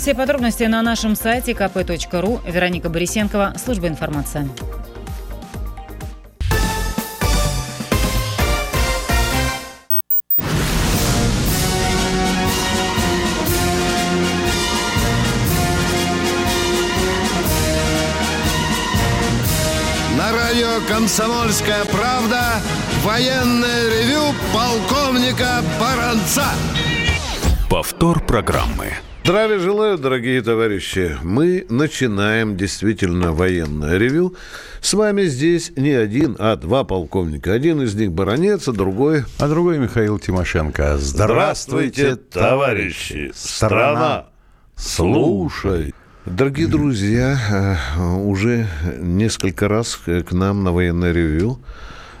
Все подробности на нашем сайте kp.ru. Вероника Борисенкова, служба информации. На радио «Комсомольская правда» военное ревю полковника Баранца. Повтор программы. Здравия желаю, дорогие товарищи. Мы начинаем действительно военное ревю. С вами здесь не один, а два полковника. Один из них баронец, а другой... А другой Михаил Тимошенко. Здравствуйте, товарищи! Страна, слушай! Дорогие друзья, э, уже несколько раз к нам на военное ревю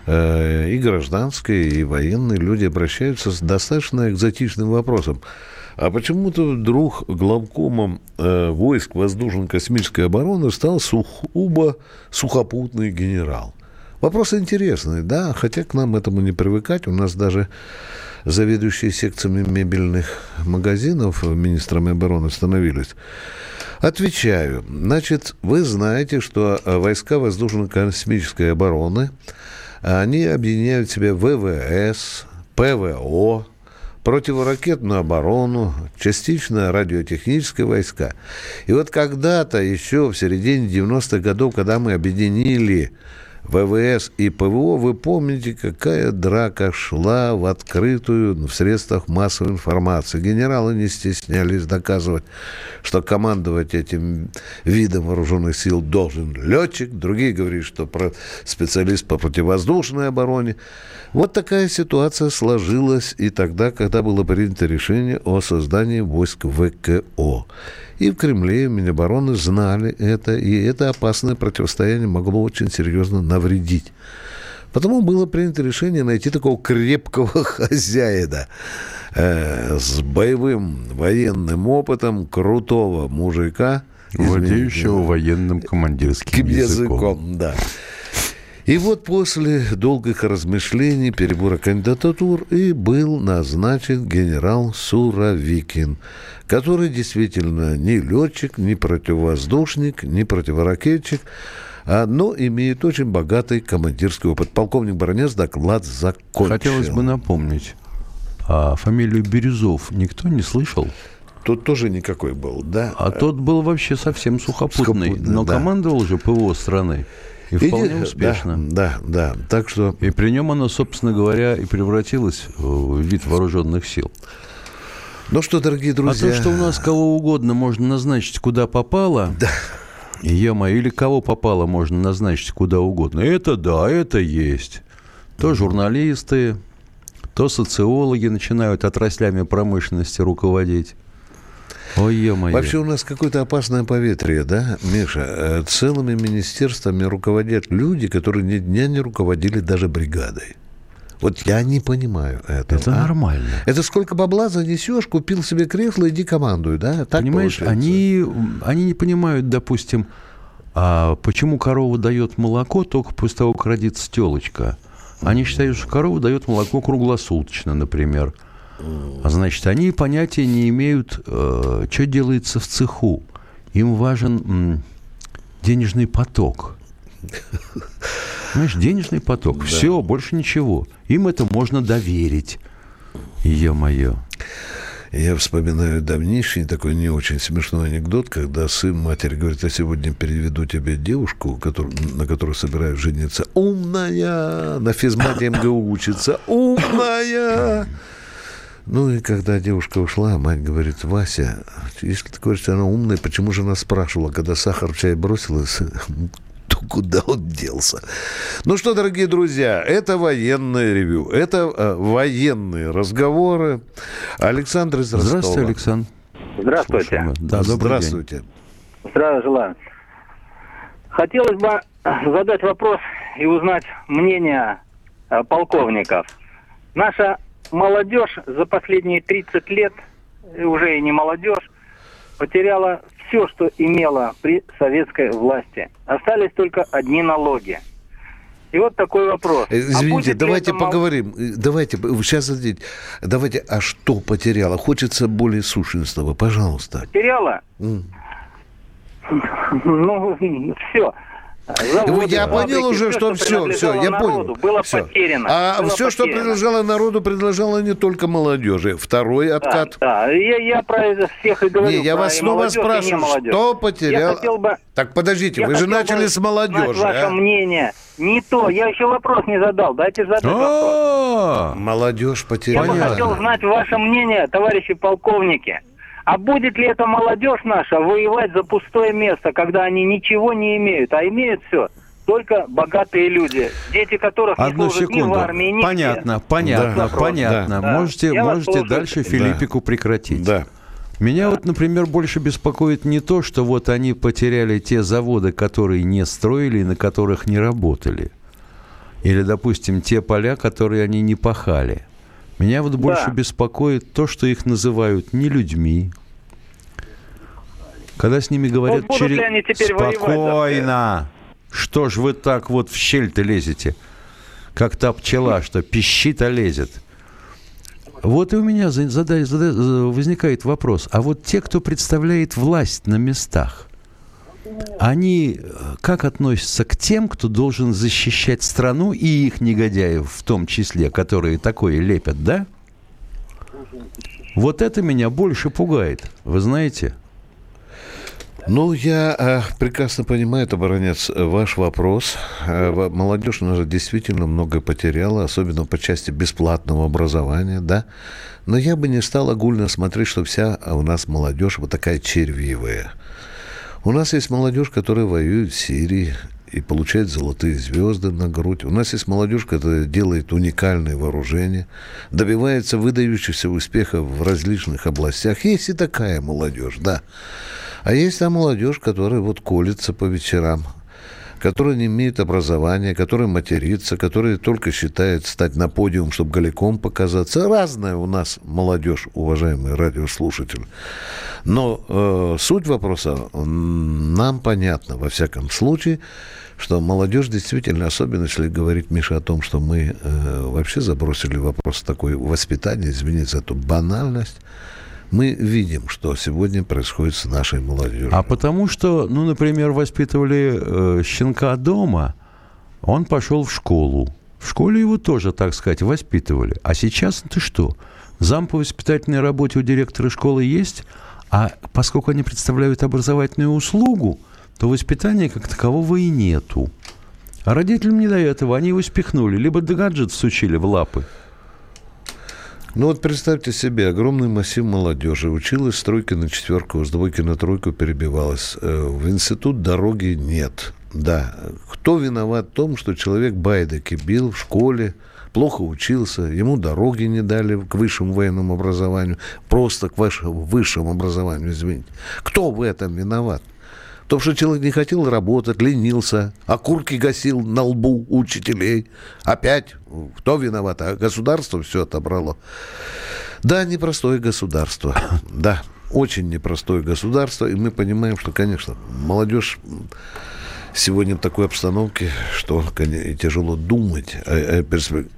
э, и гражданские, и военные люди обращаются с достаточно экзотичным вопросом. А почему-то вдруг главкомом э, войск воздушно-космической обороны стал сухубо сухопутный генерал. Вопрос интересный, да, хотя к нам этому не привыкать. У нас даже заведующие секциями мебельных магазинов министрами обороны становились. Отвечаю. Значит, вы знаете, что войска воздушно-космической обороны, они объединяют в себя ВВС, ПВО, противоракетную оборону, частично радиотехнические войска. И вот когда-то еще в середине 90-х годов, когда мы объединили ВВС и ПВО, вы помните, какая драка шла в открытую в средствах массовой информации. Генералы не стеснялись доказывать, что командовать этим видом вооруженных сил должен летчик. Другие говорили, что специалист по противовоздушной обороне. Вот такая ситуация сложилась и тогда, когда было принято решение о создании войск ВКО. И в Кремле, и в Минобороны знали это, и это опасное противостояние могло очень серьезно навредить. Потому было принято решение найти такого крепкого хозяина э, с боевым военным опытом, крутого мужика. Владеющего военным командирским языком. языком да. И вот после долгих размышлений, перебора кандидатур и был назначен генерал Суровикин, который действительно не летчик, не противовоздушник, не противоракетчик, но имеет очень богатый командирский опыт. Полковник Баранец доклад закончил. Хотелось бы напомнить, а фамилию Бирюзов никто не слышал? Тут тоже никакой был, да. А тот был вообще совсем сухопутный, сухопутный но да. командовал же ПВО страны. И вполне и, успешно. Да, да, да. Так что... И при нем оно, собственно говоря, и превратилось в вид вооруженных сил. Ну что, дорогие друзья... А то, что у нас кого угодно можно назначить, куда попало... Да. Ема, или кого попало можно назначить куда угодно. Это да, это есть. То журналисты, то социологи начинают отраслями промышленности руководить. Ой, ё-моё. Вообще у нас какое-то опасное поветрие, да, Миша? Э, целыми министерствами руководят люди, которые ни дня не руководили даже бригадой. Вот я не понимаю этого. Это а? нормально. Это сколько бабла занесешь, купил себе кресло, иди командуй, да? Так Понимаешь, они, они не понимают, допустим, а почему корова дает молоко только после того, как родится телочка. Они считают, что корова дает молоко круглосуточно, например. А значит, они понятия не имеют, э, что делается в цеху. Им важен м, денежный поток. Знаешь, денежный поток. Да. Все, больше ничего. Им это можно доверить. Е-мое. Я вспоминаю давнейший такой не очень смешной анекдот, когда сын матери говорит, я сегодня переведу тебе девушку, который, на которую собираюсь жениться. Умная! На физмате МГУ учится. Умная! Ну и когда девушка ушла, мать говорит, Вася, если ты говоришь, что она умная, почему же она спрашивала, когда сахар в чай бросилась, то куда он делся? Ну что, дорогие друзья, это военное ревю, это э, военные разговоры. Александр из Ростова. Здравствуйте, Александр. Здравствуйте. Да, Здравствуйте. День. Здравия желаю. Хотелось бы задать вопрос и узнать мнение э, полковников. Наша молодежь за последние 30 лет, уже и не молодежь, потеряла все, что имела при советской власти. Остались только одни налоги. И вот такой вопрос. Э, извините, а давайте поговорим. Мол... Давайте, сейчас давайте, а что потеряла? Хочется более сущностного, пожалуйста. Потеряла? Mm. Ну, все. Заводы, я понял уже, что все, все, я понял. Было все. потеряно. А было все, потеряно. что предложило народу, предложало не только молодежи. Второй откат. Да, да. Я, я про всех и говорю. Не, я вас снова спрашиваю, что потерял? Бы... Так подождите, я вы же начали с молодежи. Ваше а? мнение. Не то, я еще вопрос не задал. Дайте задать вопрос. Молодежь потеряла. Я бы хотел знать ваше мнение, товарищи полковники. А будет ли эта молодежь наша воевать за пустое место, когда они ничего не имеют, а имеют все? Только богатые люди, дети которых Одну не служат секунду. ни в армии, ни Понятно, где. понятно, да. понятно. Да. Можете, Я можете дальше Филиппику да. прекратить. Да. Меня да. вот, например, больше беспокоит не то, что вот они потеряли те заводы, которые не строили и на которых не работали. Или, допустим, те поля, которые они не пахали. Меня вот больше да. беспокоит то, что их называют не людьми. Когда с ними говорят вот через... они теперь Спокойно. Что ж вы так вот в щель-то лезете? Как та пчела, что пищит, а лезет. Вот и у меня задай, задай, возникает вопрос. А вот те, кто представляет власть на местах, они э, как относятся к тем, кто должен защищать страну и их негодяев в том числе, которые такое лепят, да? Вот это меня больше пугает, вы знаете? Ну, я э, прекрасно понимаю, это, оборонец, ваш вопрос. Э, молодежь у нас действительно много потеряла, особенно по части бесплатного образования, да. Но я бы не стал огульно смотреть, что вся у нас молодежь вот такая червивая. У нас есть молодежь, которая воюет в Сирии и получает золотые звезды на грудь. У нас есть молодежь, которая делает уникальные вооружения, добивается выдающихся успехов в различных областях. Есть и такая молодежь, да. А есть та молодежь, которая вот колется по вечерам, которая не имеет образования, которая матерится, которая только считает стать на подиум, чтобы голиком показаться. Разная у нас молодежь, уважаемые радиослушатели. Но э, суть вопроса нам понятна, во всяком случае, что молодежь действительно, особенно если говорить, Миша, о том, что мы э, вообще забросили вопрос такой воспитания, извините за эту банальность, мы видим, что сегодня происходит с нашей молодежью. А потому что, ну, например, воспитывали э, щенка дома, он пошел в школу. В школе его тоже, так сказать, воспитывали. А сейчас ты что? Зам по воспитательной работе у директора школы есть, а поскольку они представляют образовательную услугу, то воспитания как такового и нету. А родителям не до этого. Они его спихнули. Либо гаджет всучили в лапы. Ну вот представьте себе, огромный массив молодежи училась с тройки на четверку, с двойки на тройку перебивалась. Э, в институт дороги нет. Да. Кто виноват в том, что человек байдеки бил в школе, плохо учился, ему дороги не дали к высшему военному образованию, просто к высшему образованию, извините. Кто в этом виноват? То, что человек не хотел работать, ленился, окурки гасил на лбу учителей. Опять кто виноват? А государство все отобрало. Да, непростое государство. Да, очень непростое государство. И мы понимаем, что, конечно, молодежь сегодня в такой обстановке, что конечно, тяжело думать о, о перспективе.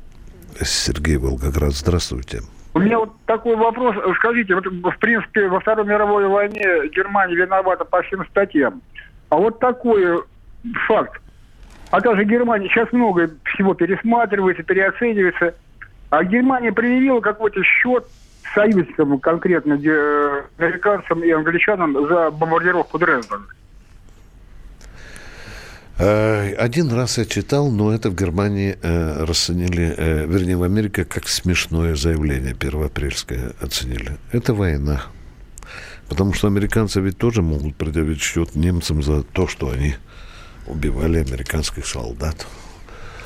Сергей Волгоград, здравствуйте. У меня вот такой вопрос. Скажите, вот в принципе во Второй мировой войне Германия виновата по всем статьям. А вот такой факт. А даже Германия сейчас много всего пересматривается, переоценивается. А Германия предъявила какой-то счет союзникам, конкретно э, американцам и англичанам за бомбардировку Дрездена. Э, один раз я читал, но это в Германии э, расценили, э, вернее, в Америке как смешное заявление первоапрельское оценили. Это война. Потому что американцы ведь тоже могут предъявить счет немцам за то, что они убивали американских солдат.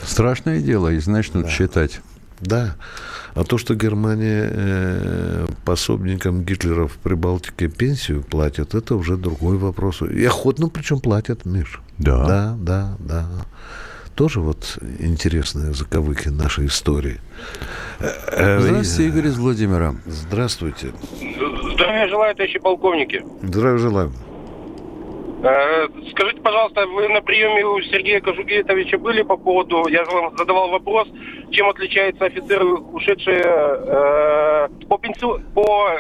Страшное дело, и надо да. считать. Да. А то, что Германия э, пособникам Гитлера в Прибалтике пенсию платит, это уже другой вопрос. И охотно причем платят, Миш. Да. Да, да, да. Тоже вот интересные заковыки нашей истории. Э, э, Здравствуйте, Игорь из Владимира. Здравствуйте. Здравия желаю, товарищи полковники. Здравия желаю. Э, скажите, пожалуйста, вы на приеме у Сергея Кожугетовича были по поводу, я вам задавал вопрос, чем отличается офицер, ушедший э, по, пенсию, по,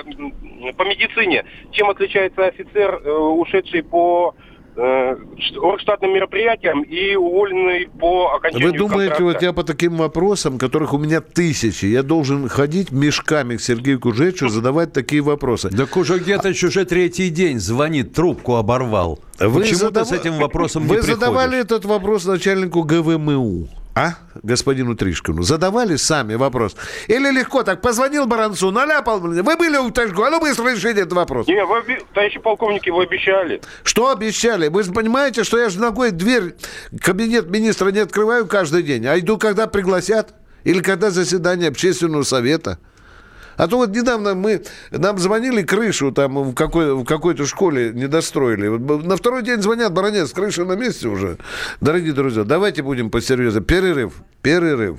по медицине, чем отличается офицер, э, ушедший по э, штатным мероприятиям и уволенный по окончанию Вы думаете, контракта. вот я по таким вопросам, которых у меня тысячи, я должен ходить мешками к Сергею Кужечу, задавать такие вопросы? Да Кужугетович уже третий день звонит, трубку оборвал. Вы Почему задав- ты с этим вопросом Вы не приходишь? задавали этот вопрос начальнику ГВМУ? А? Господину Тришкину. Задавали сами вопрос. Или легко так, позвонил Баранцу, наляпал, вы были у Ташку, а ну быстро решите этот вопрос. Не, вы, товарищи полковники, вы обещали. Что обещали? Вы же понимаете, что я же ногой дверь, кабинет министра не открываю каждый день, а иду, когда пригласят. Или когда заседание общественного совета. А то вот недавно мы, нам звонили крышу там в, какой, в какой-то школе не достроили. На второй день звонят, баронец, крыша на месте уже. Дорогие друзья, давайте будем посерьезнее. Перерыв, перерыв.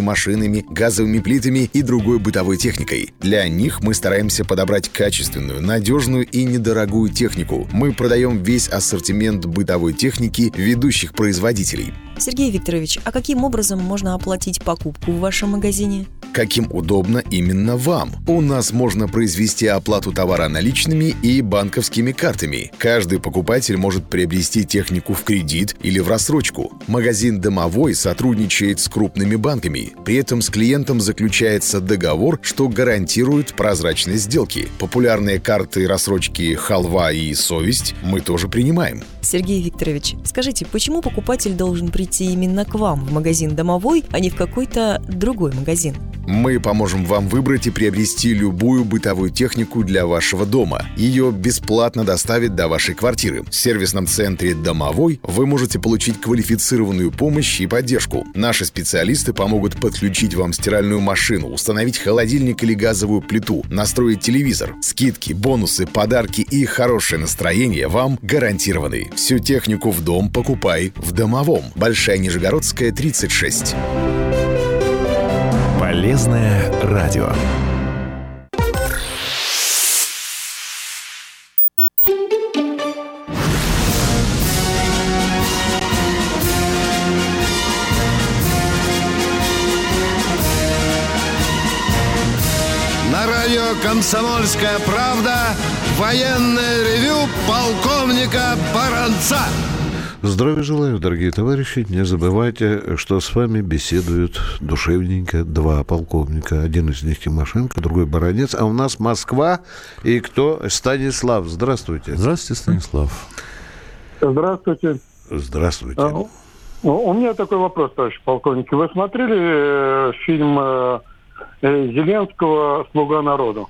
машинами, газовыми плитами и другой бытовой техникой. Для них мы стараемся подобрать качественную, надежную и недорогую технику. Мы продаем весь ассортимент бытовой техники ведущих производителей. Сергей Викторович, а каким образом можно оплатить покупку в вашем магазине? Каким удобно именно вам. У нас можно произвести оплату товара наличными и банковскими картами. Каждый покупатель может приобрести технику в кредит или в рассрочку. Магазин «Домовой» сотрудничает с крупными банками. При этом с клиентом заключается договор, что гарантирует прозрачность сделки. Популярные карты рассрочки «Халва» и «Совесть» мы тоже принимаем. Сергей Викторович, скажите, почему покупатель должен прийти именно к вам в магазин «Домовой», а не в какой-то другой магазин? Мы поможем вам выбрать и приобрести любую бытовую технику для вашего дома. Ее бесплатно доставят до вашей квартиры. В сервисном центре «Домовой» вы можете получить квалифицированную помощь и поддержку. Наши специалисты помогут подключить вам стиральную машину, установить холодильник или газовую плиту, настроить телевизор. Скидки, бонусы, подарки и хорошее настроение вам гарантированы. Всю технику в дом покупай в «Домовом». Большая Нижегородская, 36. Полезное радио. На радио «Комсомольская правда» военное ревю полковника Баранца. Здравия желаю, дорогие товарищи. Не забывайте, что с вами беседуют душевненько два полковника. Один из них Тимошенко, другой Баранец. А у нас Москва и кто? Станислав. Здравствуйте. Здравствуйте, Станислав. Здравствуйте. Здравствуйте. А, у- У меня такой вопрос, товарищ полковник. Вы смотрели э, фильм э, э, Зеленского «Слуга народу»?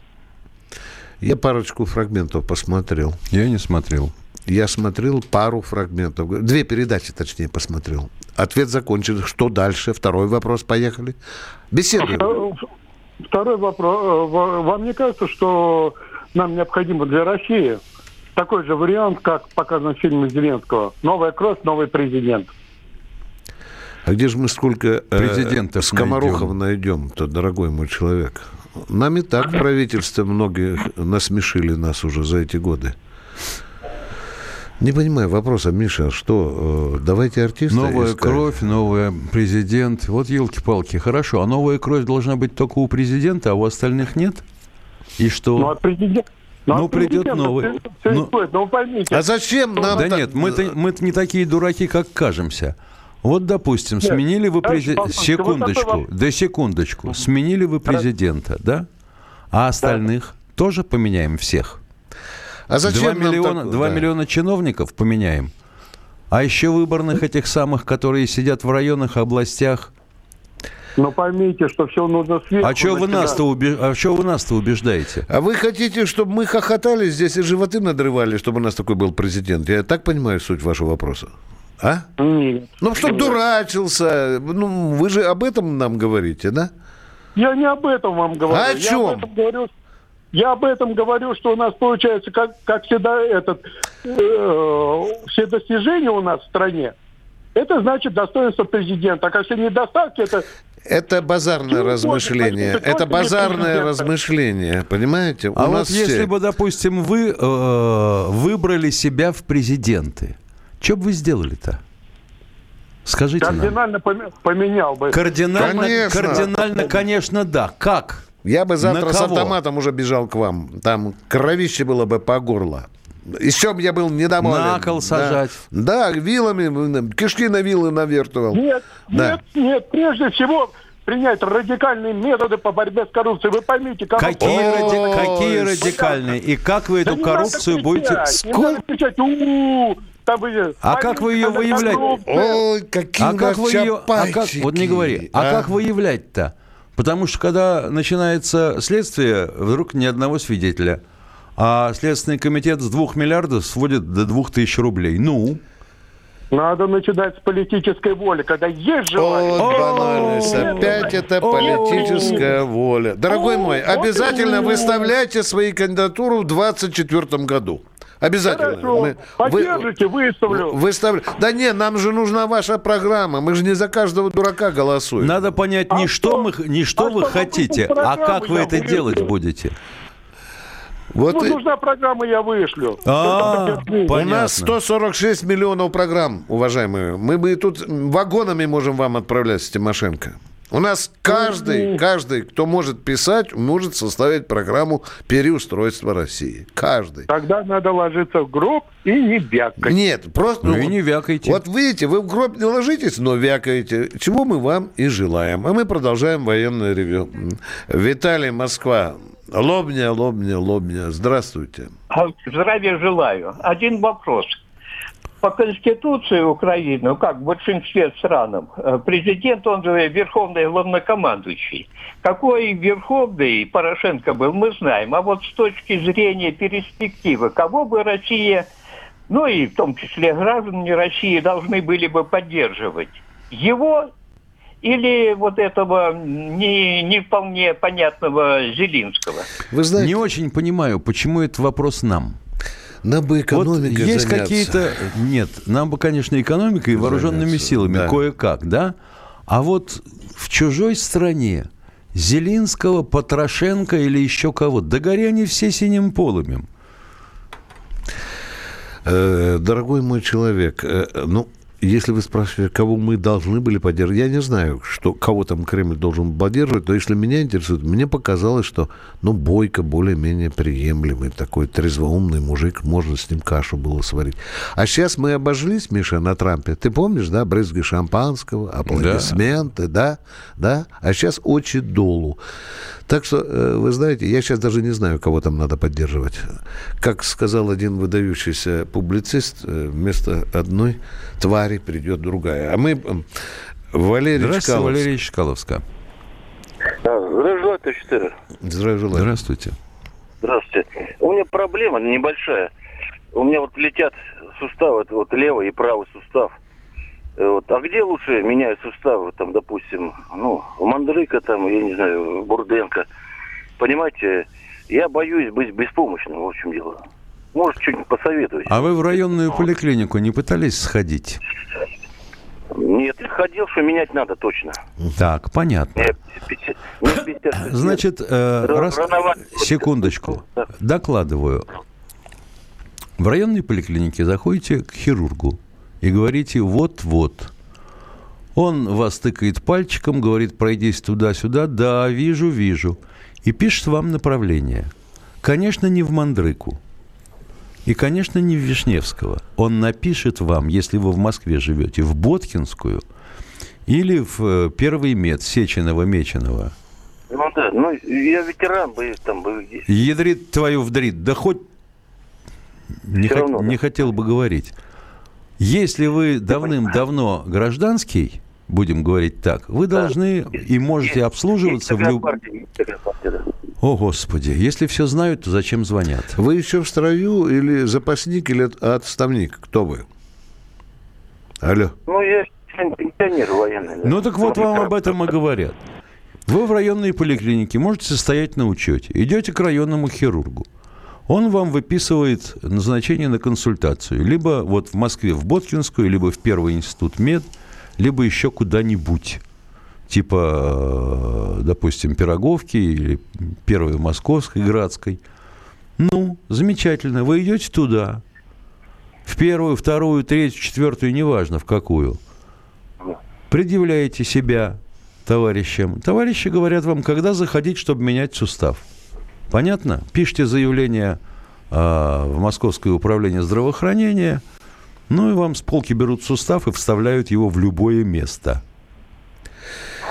Я парочку фрагментов посмотрел. Я не смотрел. Я смотрел пару фрагментов. Две передачи, точнее, посмотрел. Ответ закончен. Что дальше? Второй вопрос. Поехали. Беседуем. Втор- Второй вопрос. Э, ва- Вам не кажется, что нам необходимо для России такой же вариант, как показан в фильме Зеленского? Новая кровь, новый президент. А где же мы сколько э, Президентов скоморохов найдем-то, дорогой мой человек? Нам и так в правительстве многие насмешили нас уже за эти годы. Не понимаю вопроса, Миша, что, э, давайте артиста Новая искать? кровь, новый президент. Вот елки-палки, хорошо. А новая кровь должна быть только у президента, а у остальных нет? И что? Ну, а президент... Ну, а придет президент новый. Все Ну- стоит, но вы поймите. А зачем нам да так- нет, мы-то, мы-то не такие дураки, как кажемся. Вот, допустим, Нет, сменили вы президента... Вот Секундочку, вопрос. да секундочку. Сменили вы президента, да? А остальных тоже поменяем всех? А зачем 2 нам миллиона, такое? 2 Да. миллиона чиновников поменяем. А еще выборных этих самых, которые сидят в районах, областях. Но поймите, что все нужно сверху. А что вы нас-то убе- а чё вы нас-то убеждаете? А вы хотите, чтобы мы хохотали здесь и животы надрывали, чтобы у нас такой был президент? Я так понимаю суть вашего вопроса? А? Нет. Ну, что дурачился. Ну, вы же об этом нам говорите, да? Я не об этом вам говорю. А о Я чем? об этом говорю, я об этом говорю, что у нас получается, как, как всегда, этот, э, все достижения у нас в стране, это значит достоинство президента. А как все недостатки, это Это базарное размышление. вот, это базарное размышление, понимаете? У А вот нас если все- бы, допустим, вы э, выбрали себя в президенты, что бы вы сделали-то? Скажите нам. кардинально поме- поменял бы. Кардинально, Конечно. кардинально, конечно, да. Как? Я бы завтра с автоматом уже бежал к вам. Там кровище было бы по горло. Еще бы я был недоволен. На кол Да. сажать. Да, вилами, кишки на вилы навертывал. Нет, Да. нет, нет. Прежде всего принять радикальные методы по борьбе с коррупцией. Вы поймите, коррупция... Какие, ради- какие радикальные? И как вы Да эту надо коррупцию кричать, будете... Не надо кричать, там вы- А как вы ее выявлять? Ой, какие А как вы ее... А как, вот не говори. А, как выявлять-то? Потому что когда начинается следствие, вдруг ни одного свидетеля. А Следственный комитет с двух миллиардов сводит до двух тысяч рублей. Ну? Надо начинать с политической воли, когда есть желание. Вот банальность. Опять это политическая воля. Дорогой мой, обязательно выставляйте свои кандидатуру в 2024 году. Обязательно. Хорошо, Мы- поддержите, выставлю. Выставля... Да не, нам же нужна ваша программа. Мы же не за каждого дурака голосуем. Надо понять не А что, что? мы, не что А вы что вы хотите, а как вы это делать будете. Вот Ну, и- нужна программа, я вышлю. А. У нас 146 миллионов программ, уважаемые. Мы бы и тут вагонами можем вам отправлять с Тимошенко. У нас каждый, каждый, кто может писать, может составить программу переустройства России. Каждый. Тогда надо ложиться в гроб и не вякать. Нет, просто... Ну и не вякайте. Вот видите, вы в гроб не ложитесь, но вякаете. Чего мы вам и желаем. А мы продолжаем военное ревю. Виталий, Москва. Лобня, лобня, лобня. Здравствуйте. А, Здравия желаю. Один вопрос. По Конституции Украины, ну как в большинстве стран, э, президент, он же верховный главнокомандующий. Какой верховный Порошенко был, мы знаем. А вот с точки зрения перспективы, кого бы Россия, ну и в том числе граждане России, должны были бы поддерживать? Его или вот этого не, не вполне понятного Зелинского? Вы знаете, Не очень понимаю, почему этот вопрос нам. Нам бы Вот экономикой есть заняться. какие-то... Нет, нам бы, конечно, экономикой и вооруженными Заняться, силами, да. кое-как, да? А вот в чужой стране Зелинского, Потрошенко или еще кого, да гори они все синим полымем. Э, Дорогой мой человек, э, ну, если вы спрашиваете, кого мы должны были поддерживать, я не знаю, что, кого там Кремль должен поддерживать, но если меня интересует, мне показалось, что, ну, Бойко более-менее приемлемый, такой трезвоумный мужик, можно с ним кашу было сварить. А сейчас мы обожглись, Миша, на Трампе. Ты помнишь, да, брызги шампанского, аплодисменты, да, да? А сейчас очи долу. Так что, э, вы знаете, я сейчас даже не знаю, кого там надо поддерживать. Как сказал один выдающийся публицист, э, вместо одной твари придет другая. А мы... м, Валерий Здравствуйте, Чкалов. Валерий Чкаловска. Офицер. Здравия желаю. Здравствуйте. Здравствуйте. У меня проблема небольшая. У меня вот летят суставы, это вот левый и правый сустав. Э, Вот. А где лучше меняют суставы, там, допустим, ну, у Мандрыка, там, я не знаю, Бурденко. Понимаете, я боюсь быть беспомощным, в общем дело. Может, что-нибудь посоветовать? А вы в районную поликлинику не пытались сходить? Нет, ходил, что менять надо точно. Так, понятно. Мне 50 мне 56 лет. Значит, э, раз... секундочку. Докладываю. В районной поликлинике заходите к хирургу и говорите «вот-вот». Он вас тыкает пальчиком, говорит «пройдись туда-сюда». «Да, вижу, вижу». И пишет вам направление. Конечно, не в Мандрыку. И, конечно, не в Вишневского. Он напишет вам, если вы в Москве живете, в Боткинскую или в э, Первый мед Сеченова-Меченого. Ну да, ну я ветеран бы там бы. Ядрит твою вдрит. Да хоть не, хот- равно, да. не хотел бы говорить. Если вы давным-давно гражданский, будем говорить так, вы должны и можете обслуживаться в Такая любом... О, Господи, если все знают, то зачем звонят? Вы еще в строю или запасник, или от- отставник? Кто вы? Алло. Ну, я пенсионер военный. да. Ну так вот вам об этом и говорят. Вы в районной поликлинике можете состоять на учете. Идете к районному хирургу. Он вам выписывает назначение на консультацию. Либо вот в Москве в Боткинскую, либо в Первый институт мед, либо еще куда-нибудь. Типа, э, допустим, Пироговки или Первой Московской, Градской. Ну, замечательно. Вы идете туда. В первую, вторую, третью, четвертую, неважно в какую предъявляете себя товарищам. Товарищи говорят вам, когда заходить, чтобы менять сустав. Понятно? Пишите заявление а, в Московское управление здравоохранения, ну и вам с полки берут сустав и вставляют его в любое место.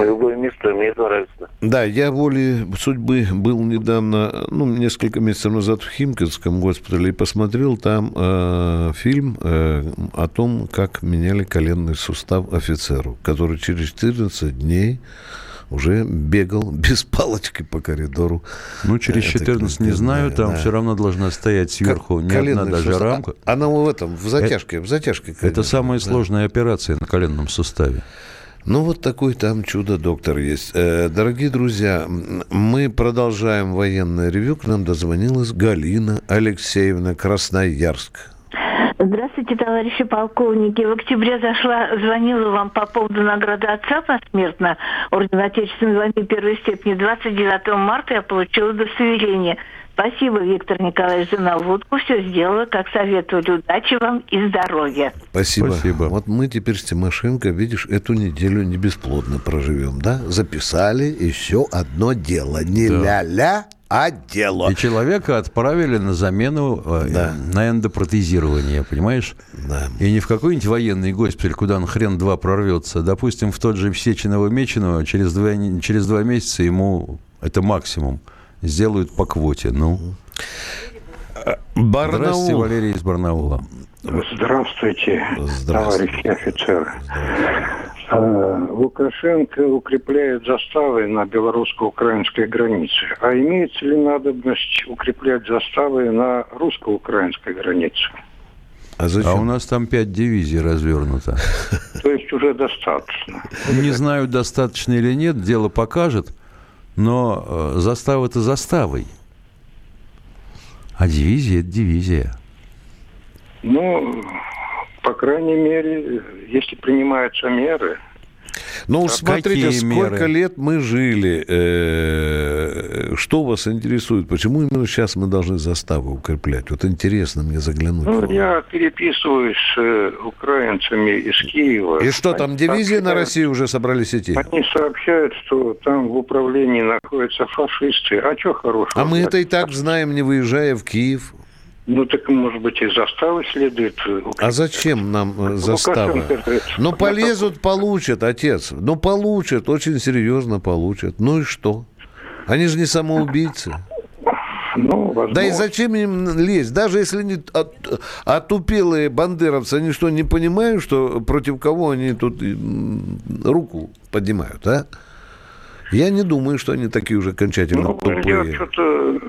Любое место мне это нравится. Да, я волей судьбы был недавно, ну, несколько месяцев назад в Химкинском госпитале и посмотрел там э, фильм э, о том, как меняли коленный сустав офицеру, который через 14 дней уже бегал без палочки по коридору. Ну, через Это 14 не как- знаю, там да. все равно должна стоять сверху не одна даже сустав. рамка. А- Она в этом, в затяжке, в затяжке. Это конечно, самая да. сложная операция на коленном суставе. Ну, вот такой там чудо-доктор есть. Э, Дорогие друзья, мы продолжаем военное ревю. К нам дозвонилась Галина Алексеевна Красноярск. Здравствуйте, товарищи полковники. В октябре зашла, звонила вам по поводу награды отца посмертно Ордена Отечественной войны первой степени. 29 марта я получила удостоверение. Спасибо, Виктор Николаевич, за наводку. Все сделала, как советовали. Удачи вам и здоровья. Спасибо. Спасибо. Вот мы теперь с Тимошенко, видишь, эту неделю не бесплодно проживем, да? Записали еще одно дело. Не Да. ля-ля, дело. И человека отправили на замену, э, Да. на эндопротезирование, понимаешь? Да. И не в какой-нибудь военный госпиталь, куда он хрен два прорвется. Допустим, в тот же Сеченово-Меченово через два, через два месяца ему, это максимум, сделают по квоте. Ну, Барнаул. здравствуйте, Валерий из Барнаула. Здравствуйте, Здравствуйте. товарищи офицеры. Э, Лукашенко укрепляет заставы на белорусско-украинской границе. А имеется ли надобность укреплять заставы на русско-украинской границе? А зачем? А у нас там пять дивизий развернуто. То есть уже достаточно. Не знаю, достаточно или нет, дело покажет, но э, застава это заставой. А дивизия это дивизия. Ну, по крайней мере, если принимаются меры, Ну, Так смотрите, какие сколько меры? лет мы жили. э, Что вас интересует? Почему именно сейчас мы должны заставы укреплять? Вот интересно мне заглянуть. ну, я переписываюсь с э, украинцами из Киева. И что, там Они дивизии на сообщают- Россию уже собрались идти? Они сообщают, что там в управлении находятся фашисты. А что хорошего? А мы это и так знаем, не выезжая в Киев. Ну так, может быть, и заставы следует э. А зачем нам э, заставы? Лукашенко говорит, Ну, полезут, получат, отец. Ну, получат, очень серьезно получат. Ну и что? Они же не самоубийцы. Ну, возможно. Да и зачем им лезть? Даже если они от- отупелые бандеровцы, они что, не понимают, что против кого они тут м, руку поднимают, а? Я не думаю, что они такие уже окончательно Ну, тупые. что-то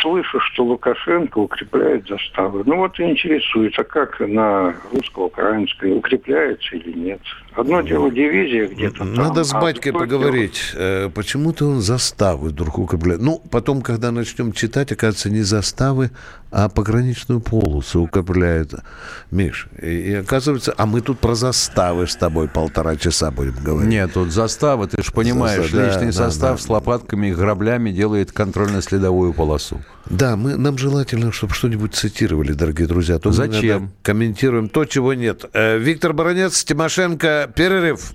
слышу, что Лукашенко укрепляет заставы. Ну вот и интересуется, как на русско-украинской укрепляется или нет. Одно дело дивизия где-то там, Надо с а батькой другое поговорить. Э, Почему-то он заставы вдруг укрепляет. Ну, потом, когда начнем читать, оказывается, не заставы, а пограничную полосу укрепляет. Миш, и, и оказывается, а мы тут про заставы с тобой полтора часа будем говорить. Нет, тут заставы, ты же понимаешь, Да, личный да, состав да. с лопатками и граблями делает контрольно-следовую полосу. Да, мы, нам желательно, чтобы что-нибудь цитировали, дорогие друзья. а то Зачем? комментируем то, чего нет. Э, Виктор Баранец, Тимошенко, перерыв.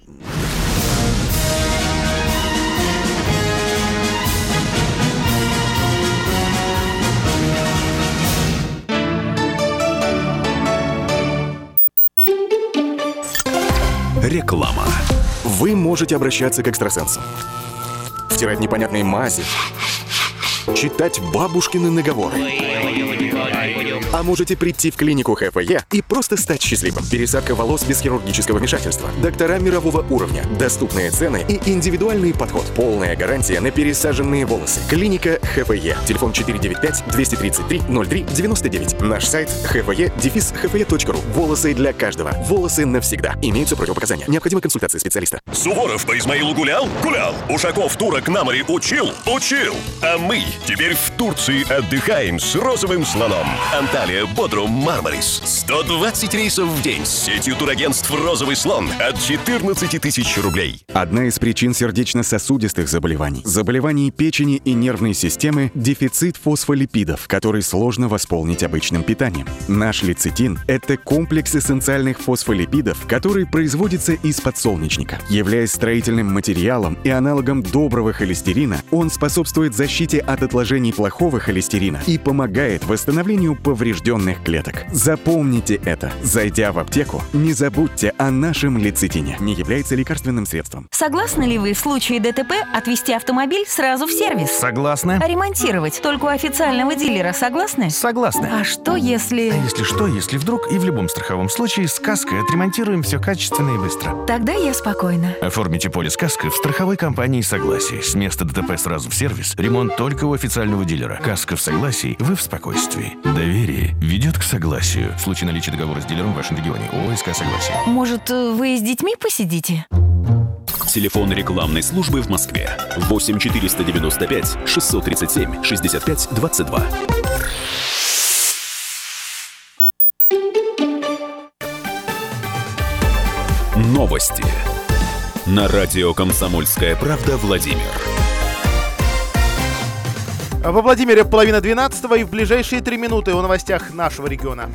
Реклама. Вы можете обращаться к экстрасенсам. Втирать непонятные мази. Читать бабушкины наговоры. А можете прийти в клинику ХФЕ и просто стать счастливым. Пересадка волос без хирургического вмешательства. Доктора мирового уровня. Доступные цены и индивидуальный подход. Полная гарантия на пересаженные волосы. Клиника ХФЕ. Телефон 495-233-03-99. Наш сайт хфе.ру. Волосы для каждого. Волосы навсегда. Имеются противопоказания. Необходима консультация специалиста. Суворов по Измаилу гулял? Гулял. Ушаков турок на море учил? Учил. А мы теперь в Турции отдыхаем с розовым слоном. Анталия, Бодрум, Мармарис. 120 рейсов в день с сетью турагентств «Розовый слон» от 14 тысяч рублей. Одна из причин сердечно-сосудистых заболеваний, заболеваний печени и нервной системы – дефицит фосфолипидов, который сложно восполнить обычным питанием. Наш лецитин – это комплекс эссенциальных фосфолипидов, который производится из подсолнечника. Являясь строительным материалом и аналогом доброго холестерина, он способствует защите от отложений плохого холестерина и помогает восстановлению поврежденных клеток. Запомните это. Зайдя в аптеку, не забудьте о нашем лецитине. Не является лекарственным средством. Согласны ли вы в случае ДТП отвезти автомобиль сразу в сервис? Согласны. А ремонтировать только у официального дилера согласны? Согласны. А что если... А если что, если вдруг и в любом страховом случае с каской отремонтируем все качественно и быстро. Тогда я спокойна. Оформите полис каской в страховой компании «Согласие». С места ДТП сразу в сервис. Ремонт только у официального дилера. Каска в согласии, вы в спокойствии. Доверие ведет к согласию. В случае наличия договора с дилером в вашем регионе. ОСК «Согласие». Может, вы с детьми посидите? Телефон рекламной службы в Москве 8 495 637 65 22. Новости. На радио «Комсомольская правда» Владимир. Во Владимире половина 12 и в ближайшие три минуты о новостях нашего региона.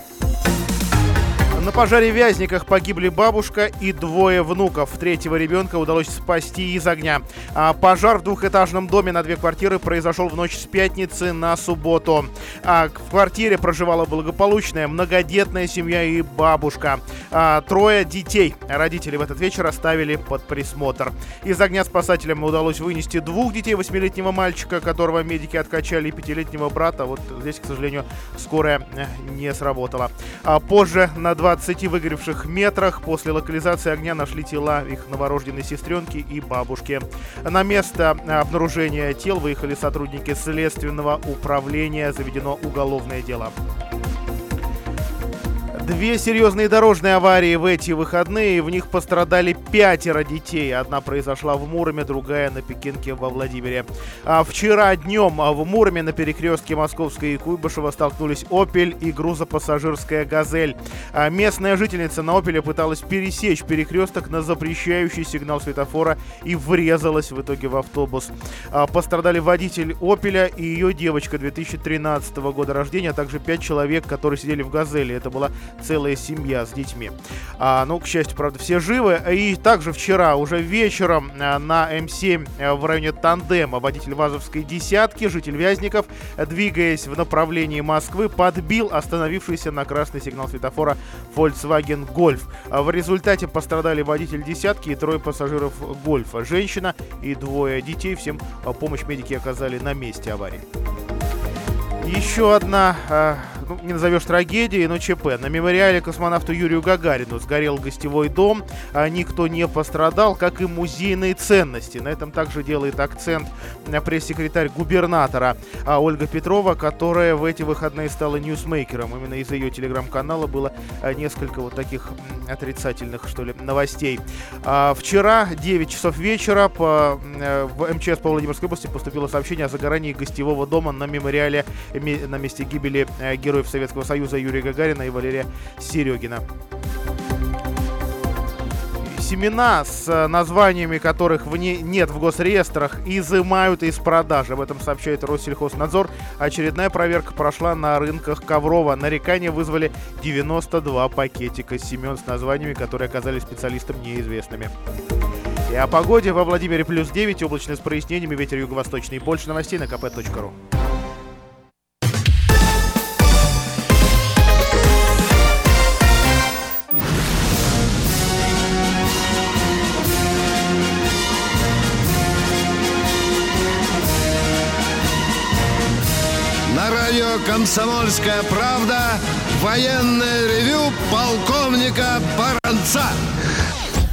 На пожаре в Вязниках погибли бабушка и двое внуков. Третьего ребенка удалось спасти из огня. А пожар в двухэтажном доме на две квартиры произошел в ночь с пятницы на субботу. А в квартире проживала благополучная многодетная семья и бабушка. А трое детей. Родители в этот вечер оставили под присмотр. Из огня спасателям удалось вынести двух детей, восьмилетнего мальчика, которого медики откачали, и пятилетнего брата. Вот здесь, к сожалению, скорая э, не сработала. А позже на 20 выгоревших метрах после локализации огня нашли тела их новорожденной сестренки и бабушки. На место обнаружения тел выехали сотрудники следственного управления. Заведено уголовное дело. Две серьезные дорожные аварии в эти выходные. В них пострадали пятеро детей. Одна произошла в Муроме, другая на Пекинке во Владимире. А вчера днем в Муроме на перекрестке Московской и Куйбышева столкнулись «Опель» и грузопассажирская «Газель». А местная жительница на «Опеле» пыталась пересечь перекресток на запрещающий сигнал светофора и врезалась в итоге в автобус. А пострадали водитель «Опеля» и ее девочка 2013 года рождения, а также пять человек, которые сидели в «Газели». Это была целая семья с детьми. А, ну, к счастью, правда, все живы. И также вчера, уже вечером, а, на М7 а, в районе Тандема водитель ВАЗовской десятки, житель Вязников, двигаясь в направлении Москвы, подбил остановившийся на красный сигнал светофора Volkswagen Golf. А В результате пострадали водитель десятки и трое пассажиров Гольфа. Женщина и двое детей. Всем а, помощь медики оказали на месте аварии. Еще одна э, не назовешь трагедией, но ЧП. На мемориале космонавту Юрию Гагарину сгорел гостевой дом, а никто не пострадал, как и музейные ценности. На этом также делает акцент пресс-секретарь губернатора а Ольга Петрова, которая в эти выходные стала ньюсмейкером. Именно из ее телеграм-канала было а, несколько вот таких отрицательных, что ли, новостей. А, вчера, 9 часов вечера, по, э, в МЧС по Владимирской области поступило сообщение о загорании гостевого дома на мемориале на месте гибели э, героев Советского Союза Юрия Гагарина и Валерия Серегина семена с э, названиями которых в не, нет в госреестрах, изымают из продажи. Об этом сообщает Россельхознадзор. Очередная проверка прошла на рынках Коврова. Нарекания вызвали 92 пакетика семен с названиями, которые оказались специалистам неизвестными. И о погоде во Владимире плюс 9, облачно с прояснениями, ветер юго-восточный. Больше новостей на kp.ru. радио «Комсомольская правда» военное ревю полковника Баранца.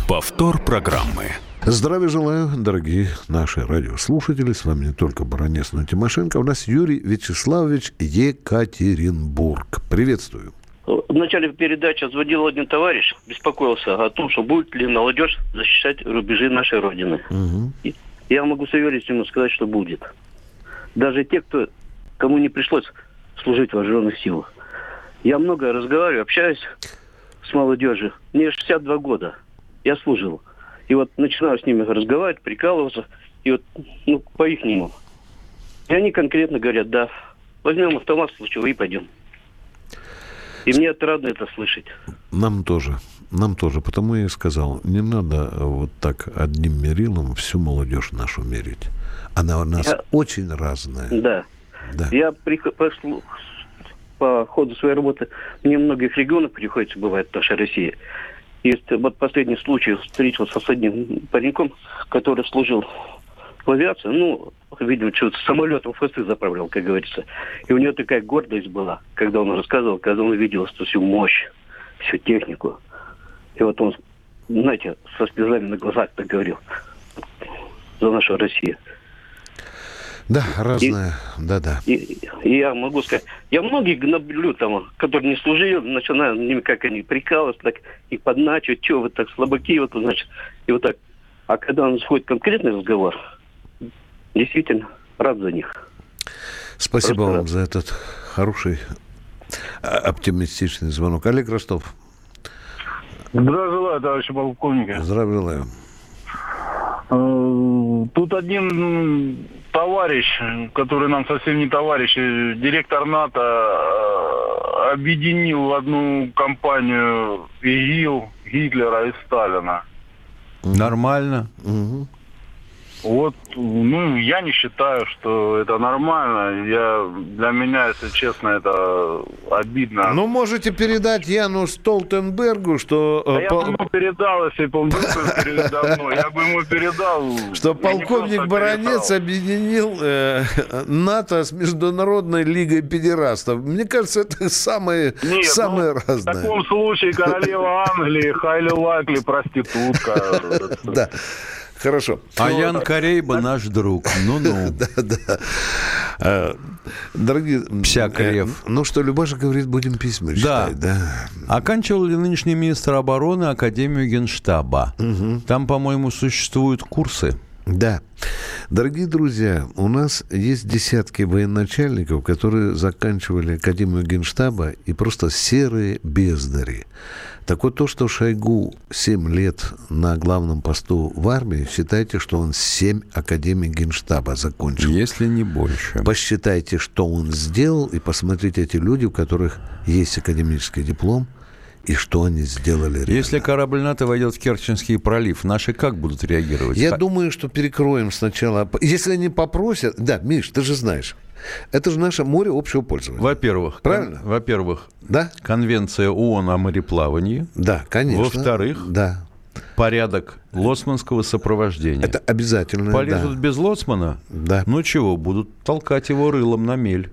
Повтор программы. Здравия желаю, дорогие наши радиослушатели. С вами не только Баранец, но и Тимошенко. У нас Юрий Вячеславович Екатеринбург. Приветствую. В начале передачи звонил один товарищ, беспокоился о том, что будет ли молодежь защищать рубежи нашей Родины. Угу. Я могу с уверенностью сказать, что будет. Даже те, кто кому не пришлось служить в вооруженных силах. Я много разговариваю, общаюсь с молодежью. Мне 62 года. Я служил. И вот начинаю с ними разговаривать, прикалываться. И вот, ну, по-ихнему. И они конкретно говорят, да, возьмем автомат случай и пойдем. И мне отрадно это слышать. Нам тоже. Нам тоже. Потому я и сказал, не надо вот так одним мерилом всю молодежь нашу мерить. Она у нас Я... очень разная. Да. Да. Я при, по, по ходу своей работы, мне многих регионов приходится бывать в нашей России. Есть вот последний случай, встретился с одним пареньком, который служил в авиации, ну, видимо, что-то самолетом в хвосты заправлял, как говорится. И у него такая гордость была, когда он рассказывал, когда он видел всю мощь, всю технику. И вот он, знаете, со слезами на глазах так говорил за нашу Россию. Да, разное, да-да. И, и я могу сказать, я многих гноблю там, которые не служили, начинаю ними как они прикалываться, так и подначивать, что вы так слабаки, вот, значит, и вот так. А когда у нас ходит конкретный разговор, действительно, рад за них. Спасибо Просто вам рад. за этот хороший, оптимистичный звонок. Олег Ростов. Здравия желаю, товарищи полковники. Здравия желаю. Тут один товарищ, который нам совсем не товарищ, директор НАТО э, объединил в одну компанию ИГИЛ, Гитлера и Сталина. Нормально. Угу. Вот, ну, я не считаю, что это нормально. Я, для меня, если честно, это обидно. Ну, можете передать Яну Столтенбергу, что... Да я бы ему передал, если бы он был передо мной. Я бы ему передал... Что полковник Баранец объединил э, НАТО с Международной лигой педерастов. Мне кажется, это самое, Нет, самое ну, разное. В таком случае королева Англии, Хайли Лайкли, проститутка. Да. Хорошо. А ну, Ян Корейба наш друг. Ну-ну. Да, да. А, дорогие... Псякрев. Ну что, Любаша говорит, будем письма читать, да? Оканчивал ли нынешний министр обороны Академию Генштаба? Там, по-моему, существуют курсы. Да. Дорогие друзья, у нас есть десятки военачальников, которые заканчивали Академию Генштаба и просто серые бездари. Так вот, то, что Шойгу 7 лет на главном посту в армии, считайте, что он 7 Академий Генштаба закончил. Если не больше. Посчитайте, что он сделал, и посмотрите эти люди, у которых есть академический диплом, и что они сделали. Реально. Если корабль НАТО войдет в Керченский пролив, наши как будут реагировать? Я думаю, что перекроем сначала. Если они попросят... Да, Миш, ты же знаешь. Это же наше море общего пользования. Во-первых. Правильно? Кон- во-первых, да? Конвенция ООН о мореплавании. Да, конечно. Во-вторых, да. Порядок лоцманского сопровождения. Это обязательно, Полезут да. без лоцмана? Да. Ну чего, будут толкать его рылом на мель.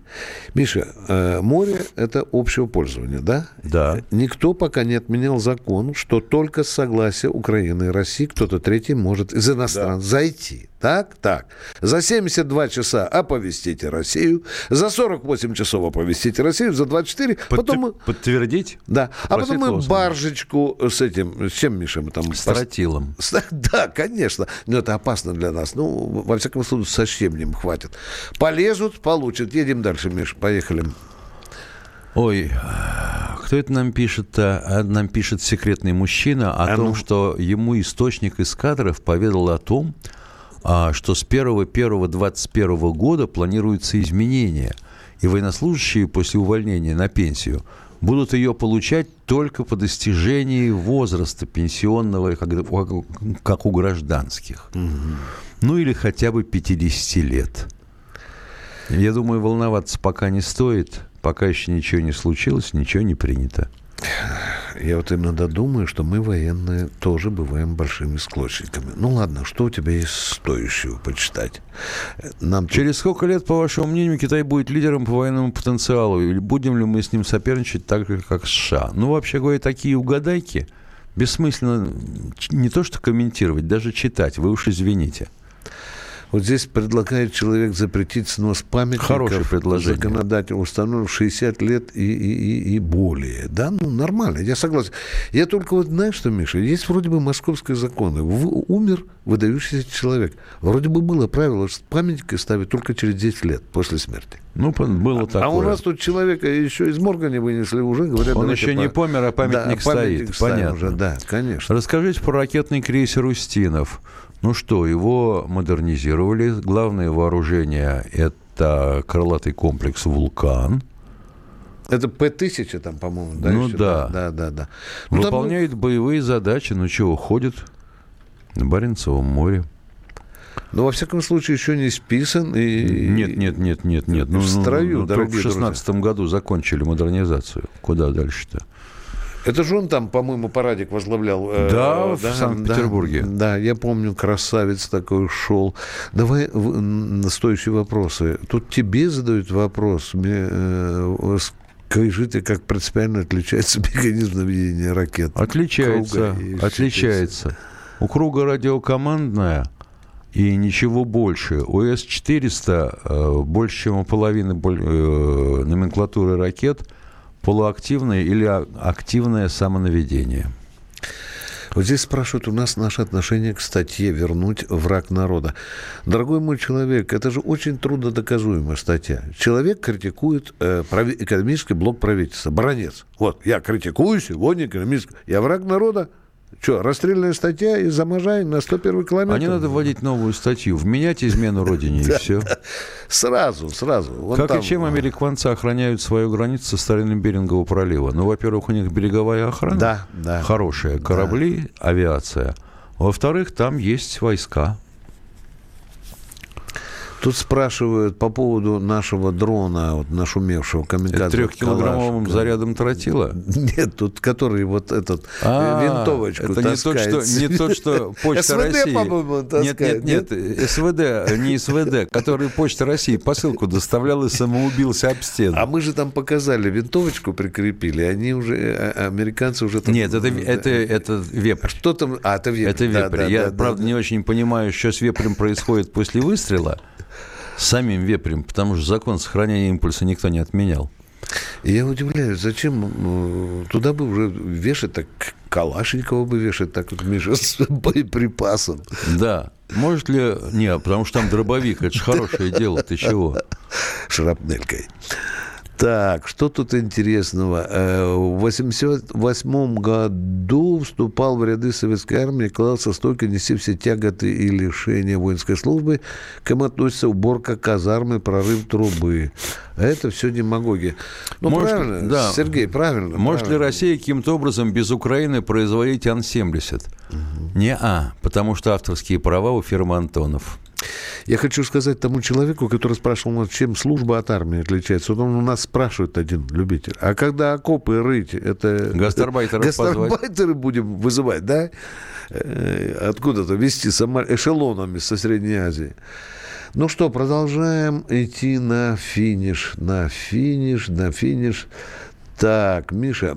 Миша, э, море – это общего пользования, да? Да. Никто пока не отменял закон, что только с согласия Украины и России кто-то третий может из иностранцев зайти. Так? Так. За 72 часа оповестите Россию, за 48 часов оповестите Россию, за 24, потом мы... Подтвердить? Да. А Просить потом мы Лоцмана. баржечку с этим, с чем, Миша, мы там... С тротилом. Да, конечно. Но это опасно для нас. Ну, во всяком случае, со щебнем хватит. Полезут, получат. Едем дальше, Миша. Поехали. Ой, кто это нам пишет-то? А, Нам пишет секретный мужчина о А том, ну. что ему источник из кадров поведал о том, а, что с 1.1.21 года планируются изменения, и военнослужащие после увольнения на пенсию будут ее получать только по достижении возраста пенсионного, как, как у гражданских. Ну или хотя бы 50 лет. Я думаю, волноваться пока не стоит. Пока еще ничего не случилось, ничего не принято. Я вот иногда думаю, что мы, военные, тоже бываем большими склочниками. Ну ладно, что у тебя есть стоящего почитать? Нам Через сколько лет, по вашему мнению, Китай будет лидером по военному потенциалу? Или будем ли мы с ним соперничать так же, как США? Ну, вообще говоря, такие угадайки бессмысленно не то что комментировать, даже читать. Вы уж извините. Вот здесь предлагает человек запретить снос памятников. Хорошее предложение. Законодатель установлен 60 лет и, и, и, и более. Да, ну нормально, я согласен. Я только вот знаешь что, Миша, есть вроде бы московские законы. В- умер выдающийся человек. Вроде бы было правило, что памятники ставят только через 10 лет после смерти. Ну, по- было такое. А у нас тут человека еще из морга не вынесли, уже говорят... Он еще не па- помер, а памятник Да, стоит. памятник Понятно. уже, да, конечно. Расскажите про ракетный крейсер «Устинов». Ну что, его модернизировали. Главное вооружение – это крылатый комплекс «Вулкан». Это П-1000 там, по-моему, да? Ну еще? да. Да, да, да. Ну, там, Выполняет боевые задачи. Ну чего, ходит на Баренцевом море. Ну, во всяком случае, еще не списан. И... Нет, нет, нет, нет, нет. Ну, В ну, строю, ну, только дорогие в шестнадцатом году закончили модернизацию. Куда дальше-то? Это же он там, по-моему, парадик возглавлял. э, Да, в Санкт-Петербурге. Да, да, я помню, красавец такой шел. Давай в- н- стоящие вопросы. Тут тебе задают вопрос. Мне, э, скажи ты, как принципиально отличается механизм наведения ракет? Отличается, Круга отличается. У круга радиокомандная и ничего больше. У С-400 э, больше, чем у половины э, номенклатуры ракет полуактивное или а- активное самонаведение. Вот здесь спрашивают у нас наше отношение к статье «Вернуть враг народа». Дорогой мой человек, это же очень трудно доказуемая статья. Человек критикует э, прави- экономический блок правительства. Бронец. Вот, я критикую сегодня экономический... Я враг народа? Что, расстрельная статья и заможай на 101 километр? А не надо вводить новую статью, вменять измену родине и все. Сразу, сразу. Как и чем американцы охраняют свою границу со стороны Берингового пролива? Ну, во-первых, у них береговая охрана. Да, да. Хорошая. Корабли, авиация. Во-вторых, там есть войска. Тут спрашивают по поводу нашего дрона, вот нашумевшего камикадзе. Трехкилограммовым зарядом тротила? Нет, тут который вот этот А, э, винтовочку это не таскает. что, не тот, что Почта России. по-моему, нет, нет, нет, СВД, не СВД, который Почта России посылку доставлял и самоубился об стену. А мы же там показали, винтовочку прикрепили, они уже, э, американцы уже... там- Нет, это, это, это вепрь. Что там? А, это вепрь. Это вепрь. Я, да, правда, да. не очень понимаю, что с вепрем происходит после выстрела. Самим вепрем, потому что закон сохранения импульса никто не отменял. И я удивляюсь, зачем э, туда бы уже вешать так, Калашникова бы вешать так вот, Миша, с боеприпасом. Да. Может ли... Не, потому что там дробовик. Это же хорошее дело. Ты чего? Шрапнелькой. Так, что тут интересного? Э, В 1988 году вступал в ряды советской армии, клался стойко нести все тяготы и лишения воинской службы. К им относится уборка казармы, прорыв трубы. Это все демагогия. Ну, Может, правильно, да. Сергей, правильно. Может ли правильно. Россия каким-то образом без Украины производить Ан-70? Не-а, потому что авторские права у фирмы Антонов. Я хочу сказать тому человеку, который спрашивал, ну, чем служба от армии отличается. Вот он у нас спрашивает один любитель. А когда окопы рыть, это... Гастарбайтеров Гастарбайтеры будем вызывать, да? Э, Откуда-то само- эшелонами со Средней Азии. Ну что, продолжаем идти на финиш, на финиш, на финиш. Так, Миша,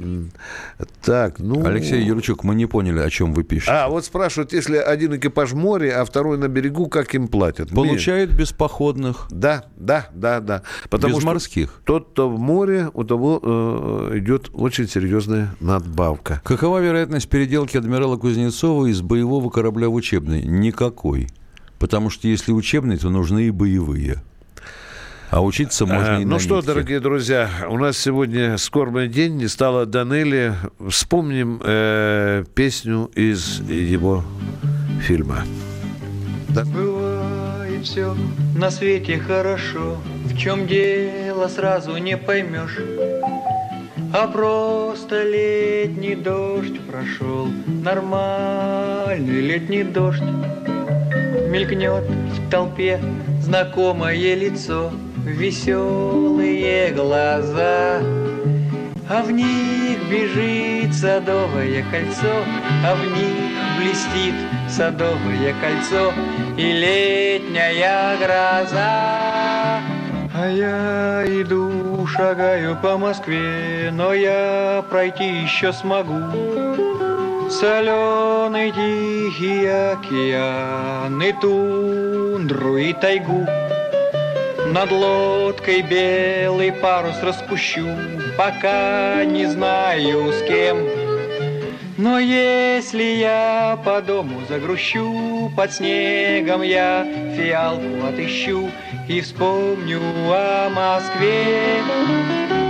так, ну... Алексей Юрчук, мы не поняли, о чем вы пишете. А, вот спрашивают, если один экипаж в море, а второй на берегу, как им платят? Получают без походных. Да, да, да, да. Без что морских. Тот, кто в море, у того э, идет очень серьезная надбавка. Какова вероятность переделки адмирала Кузнецова из боевого корабля в учебный? Никакой. Потому что если учебный, то нужны и боевые. А учиться можно А, и ну что, нитке. дорогие друзья, у нас сегодня скорбный день, не стало Данели. Вспомним э, песню из его фильма. Бывает все на свете хорошо, в чем дело сразу не поймешь. А просто летний дождь прошел, нормальный летний дождь. Мелькнет в толпе знакомое лицо, веселые глаза. А в них бежит садовое кольцо, а в них блестит садовое кольцо и летняя гроза. А я иду, шагаю по Москве, но я пройти еще смогу. Соленый тихий океан и тундру и тайгу. Над лодкой белый парус распущу, пока не знаю с кем. Но если я по дому загрущу, под снегом я фиалку отыщу и вспомню о Москве.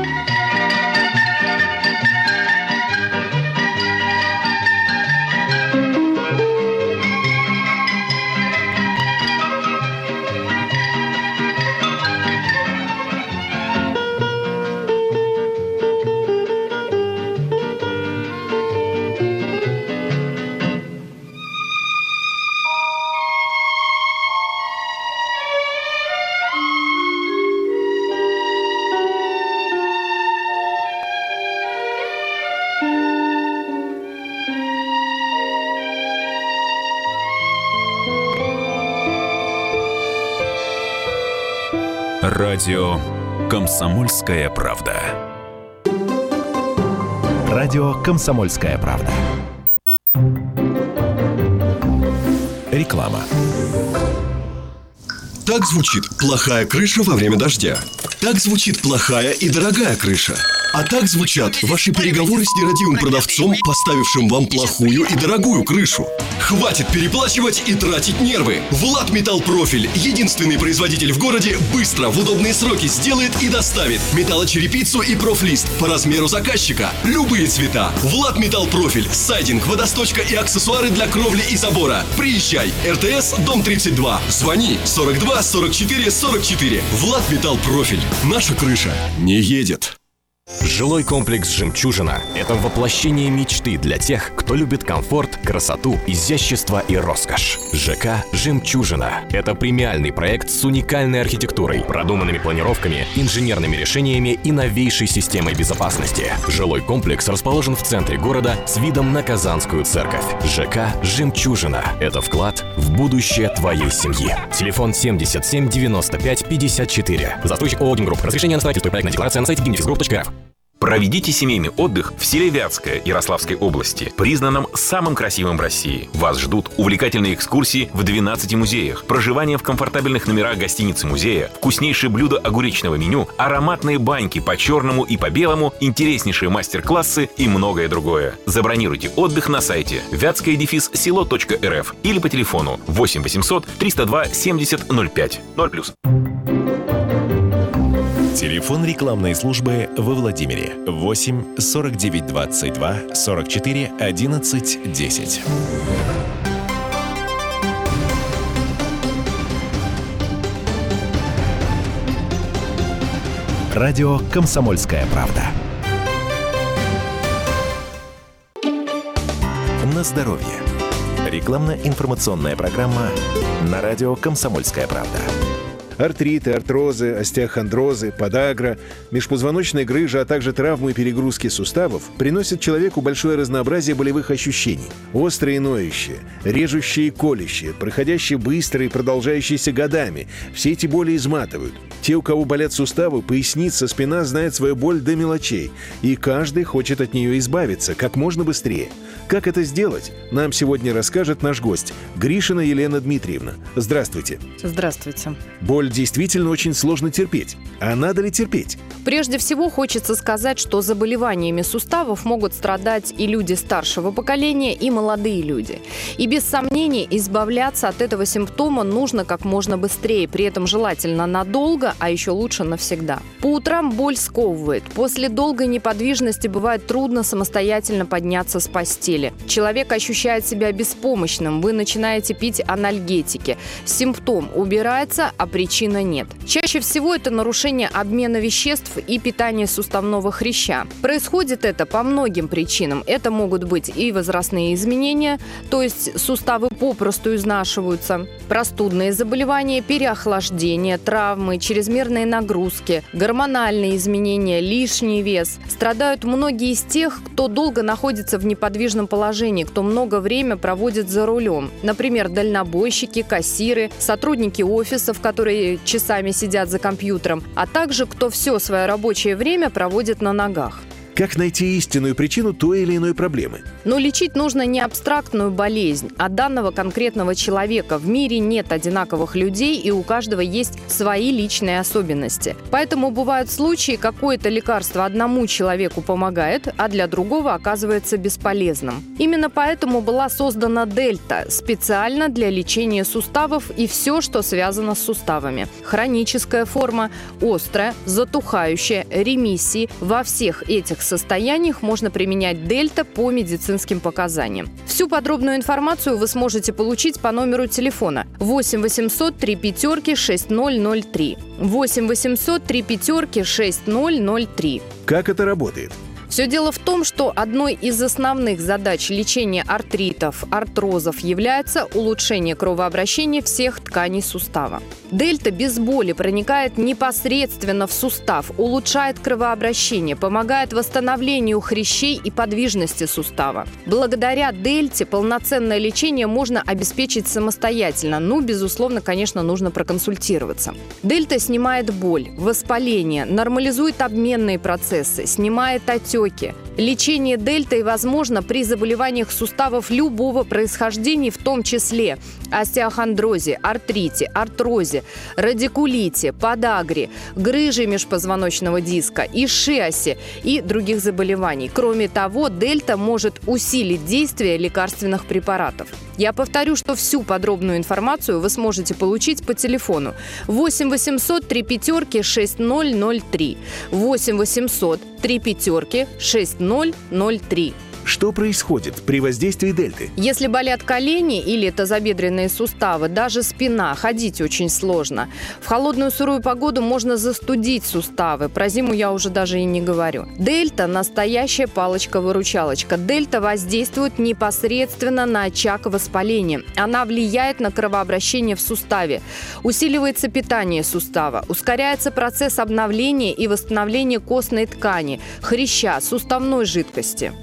Радио «Комсомольская правда». Радио «Комсомольская правда». Реклама. Так звучит плохая крыша во время дождя. Так звучит плохая и дорогая крыша. А так звучат ваши переговоры с нерадивым продавцом, поставившим вам плохую и дорогую крышу. Хватит переплачивать и тратить нервы. Влад Металл Профиль, единственный производитель в городе, быстро, в удобные сроки сделает и доставит металлочерепицу и профлист по размеру заказчика. Любые цвета. Влад Металл Профиль, сайдинг, водосточка и аксессуары для кровли и забора. Приезжай. РТС, дом 32. Звони 42 44 44. Влад Металл Профиль. Наша крыша не едет. Жилой комплекс «Жемчужина» — это воплощение мечты для тех, кто любит комфорт, красоту, изящество и роскошь. ЖК «Жемчужина» — это премиальный проект с уникальной архитектурой, продуманными планировками, инженерными решениями и новейшей системой безопасности. Жилой комплекс расположен в центре города с видом на Казанскую церковь. ЖК «Жемчужина» — это вклад в будущее твоей семьи. Телефон 77 95 54. Застройщик ООО «Гимгрупп». Разрешение на строительство и проектная декларация на сайте gimdefisgroup.рф. Проведите семейный отдых в селе Вятское Ярославской области, признанном самым красивым в России. Вас ждут увлекательные экскурсии в 12 музеях, проживание в комфортабельных номерах гостиницы музея, вкуснейшие блюда огуречного меню, ароматные баньки по черному и по белому, интереснейшие мастер-классы и многое другое. Забронируйте отдых на сайте вятское-село.рф или по телефону 8 800 302 70 05. 0+. Телефон рекламной службы во Владимире 8 49 22 44 11 10. Радио «Комсомольская правда». На здоровье. Рекламно-информационная программа на радио «Комсомольская правда». Артриты, артрозы, остеохондрозы, подагра, межпозвоночная грыжа, а также травмы и перегрузки суставов приносят человеку большое разнообразие болевых ощущений. Острые и ноющие, режущие и колющие, проходящие быстро и продолжающиеся годами. Все эти боли изматывают. Те, у кого болят суставы, поясница, спина, знают свою боль до мелочей. И каждый хочет от нее избавиться как можно быстрее. Как это сделать, нам сегодня расскажет наш гость Гришина Елена Дмитриевна. Здравствуйте. Здравствуйте. Боль действительно очень сложно терпеть. А надо ли терпеть? Прежде всего хочется сказать, что заболеваниями суставов могут страдать и люди старшего поколения, и молодые люди. И без сомнений избавляться от этого симптома нужно как можно быстрее, при этом желательно надолго, а еще лучше навсегда. По утрам боль сковывает. После долгой неподвижности бывает трудно самостоятельно подняться с постели. Человек ощущает себя беспомощным, вы начинаете пить анальгетики. Симптом убирается, а причина нет. Чаще всего это нарушение обмена веществ и питания суставного хряща. Происходит это по многим причинам. Это могут быть и возрастные изменения, то есть суставы попросту изнашиваются, простудные заболевания, переохлаждение, травмы, чрезмерные нагрузки, гормональные изменения, лишний вес. Страдают многие из тех, кто долго находится в неподвижном положении, кто много время проводит за рулем. Например, дальнобойщики, кассиры, сотрудники офисов, которые часами сидят за компьютером, а также кто все свое рабочее время проводит на ногах. Как найти истинную причину той или иной проблемы? Но лечить нужно не абстрактную болезнь, а данного конкретного человека. В мире нет одинаковых людей, и у каждого есть свои личные особенности. Поэтому бывают случаи, какое-то лекарство одному человеку помогает, а для другого оказывается бесполезным. Именно поэтому была создана Дельта специально для лечения суставов и все, что связано с суставами. Хроническая форма, острая, затухающая, ремиссии. Во всех этих состояниях можно применять Дельта по медицинским показаниям. Всю подробную информацию вы сможете получить по номеру телефона 8 800 3 пятерки 6003. 8 800 3 пятерки 6003. Как это работает? Все дело в том, что одной из основных задач лечения артритов, артрозов является улучшение кровообращения всех тканей сустава. Дельта без боли проникает непосредственно в сустав, улучшает кровообращение, помогает восстановлению хрящей и подвижности сустава. Благодаря дельте полноценное лечение можно обеспечить самостоятельно, ну, безусловно, конечно, нужно проконсультироваться. Дельта снимает боль, воспаление, нормализует обменные процессы, снимает отеки. Лечение дельтой возможно при заболеваниях суставов любого происхождения, в том числе остеохондрозе, артрите, артрозе, радикулите, подагре, грыже межпозвоночного диска, ишиасе и других заболеваний. Кроме того, дельта может усилить действие лекарственных препаратов. Я повторю, что всю подробную информацию вы сможете получить по телефону 8 800 3 пятерки 6003 8 800 3 пятерки 6003. Что происходит при воздействии дельты? Если болят колени или тазобедренные суставы, даже спина, ходить очень сложно. В холодную сырую погоду можно застудить суставы. Про зиму я уже даже и не говорю. Дельта – настоящая палочка-выручалочка. Дельта воздействует непосредственно на очаг воспаления. Она влияет на кровообращение в суставе. Усиливается питание сустава. Ускоряется процесс обновления и восстановления костной ткани, хряща, суставной жидкости.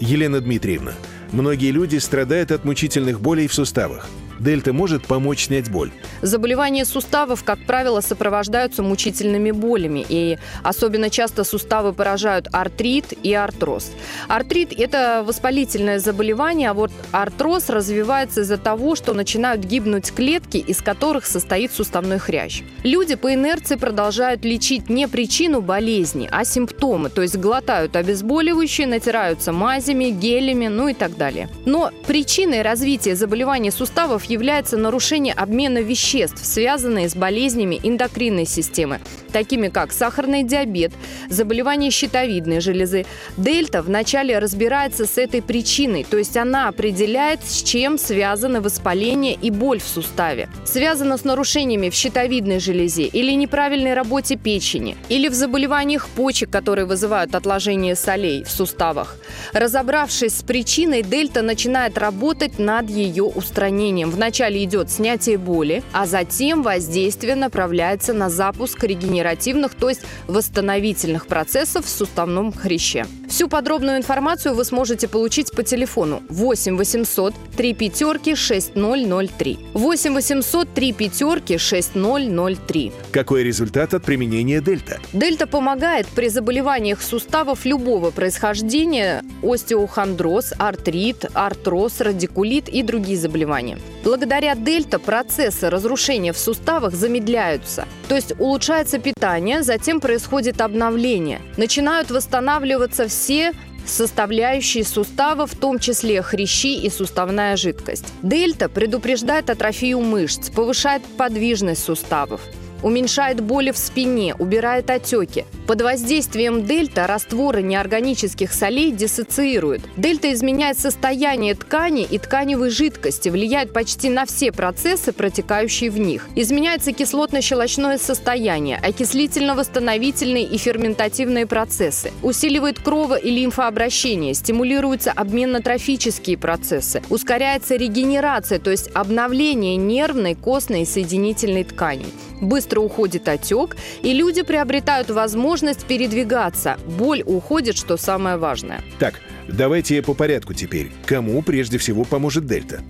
Елена Дмитриевна, многие люди страдают от мучительных болей в суставах. Дельта может помочь снять боль. Заболевания суставов, как правило, сопровождаются мучительными болями. И особенно часто суставы поражают артрит и артроз. Артрит – это воспалительное заболевание, а вот артроз развивается из-за того, что начинают гибнуть клетки, из которых состоит суставной хрящ. Люди по инерции продолжают лечить не причину болезни, а симптомы, то есть глотают обезболивающие, натираются мазями, гелями, ну и так далее. Но причиной развития заболевания суставов является нарушение обмена веществ, связанные с болезнями эндокринной системы, такими как сахарный диабет, заболевания щитовидной железы. Дельта вначале разбирается с этой причиной, то есть она определяет, с чем связаны воспаление и боль в суставе. Связано с нарушениями в щитовидной железе или неправильной работе печени, или в заболеваниях почек, которые вызывают отложение солей в суставах. Разобравшись с причиной, дельта начинает работать над ее устранением. Вначале идет снятие боли, а затем воздействие направляется на запуск регенеративных, то есть восстановительных процессов в суставном хряще. Всю подробную информацию вы сможете получить по телефону 8 800 3 пятерки 6003. 8 800 3 пятерки 6003. Какой результат от применения дельта? Дельта помогает при заболеваниях суставов любого происхождения, остеохондроз, артрит, артроз, радикулит и другие заболевания. Благодаря дельта процессы разрушения в суставах замедляются, то есть улучшается питание, затем происходит обновление. Начинают восстанавливаться все составляющие сустава, в том числе хрящи и суставная жидкость. Дельта предупреждает атрофию мышц, повышает подвижность суставов уменьшает боли в спине, убирает отеки. Под воздействием дельта растворы неорганических солей диссоциируют. Дельта изменяет состояние ткани и тканевой жидкости, влияет почти на все процессы, протекающие в них. Изменяется кислотно-щелочное состояние, окислительно-восстановительные и ферментативные процессы. Усиливает крово- и лимфообращение, стимулируются обменно-трофические процессы, ускоряется регенерация, то есть обновление нервной, костной и соединительной тканей быстро уходит отек, и люди приобретают возможность передвигаться. Боль уходит, что самое важное. Так, давайте по порядку теперь. Кому прежде всего поможет дельта?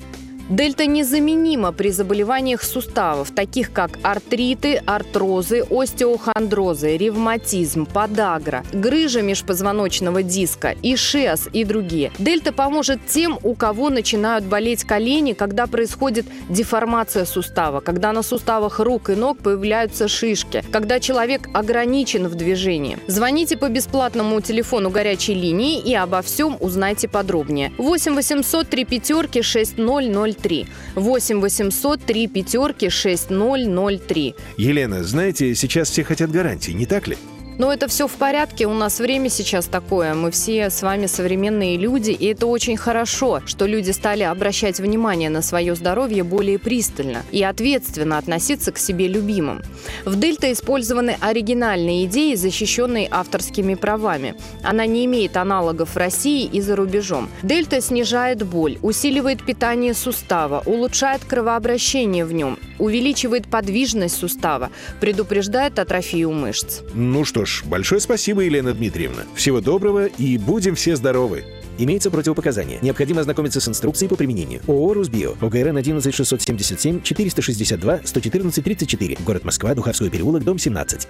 Дельта незаменима при заболеваниях суставов, таких как артриты, артрозы, остеохондрозы, ревматизм, подагра, грыжа межпозвоночного диска, ишиас и другие. Дельта поможет тем, у кого начинают болеть колени, когда происходит деформация сустава, когда на суставах рук и ног появляются шишки, когда человек ограничен в движении. Звоните по бесплатному телефону горячей линии и обо всем узнайте подробнее. 8 800 3 пятерки 6003 6003. 8 800 3 пятерки 6003. Елена, знаете, сейчас все хотят гарантии, не так ли? Но это все в порядке, у нас время сейчас такое, мы все с вами современные люди, и это очень хорошо, что люди стали обращать внимание на свое здоровье более пристально и ответственно относиться к себе любимым. В Дельта использованы оригинальные идеи, защищенные авторскими правами. Она не имеет аналогов в России и за рубежом. Дельта снижает боль, усиливает питание сустава, улучшает кровообращение в нем, увеличивает подвижность сустава, предупреждает атрофию мышц. Ну что ж, большое спасибо, Елена Дмитриевна. Всего доброго и будем все здоровы. Имеются противопоказания. Необходимо ознакомиться с инструкцией по применению. ООО «Русбио». ОГРН 11 677 462 114 34. Город Москва, Духовской переулок, дом 17.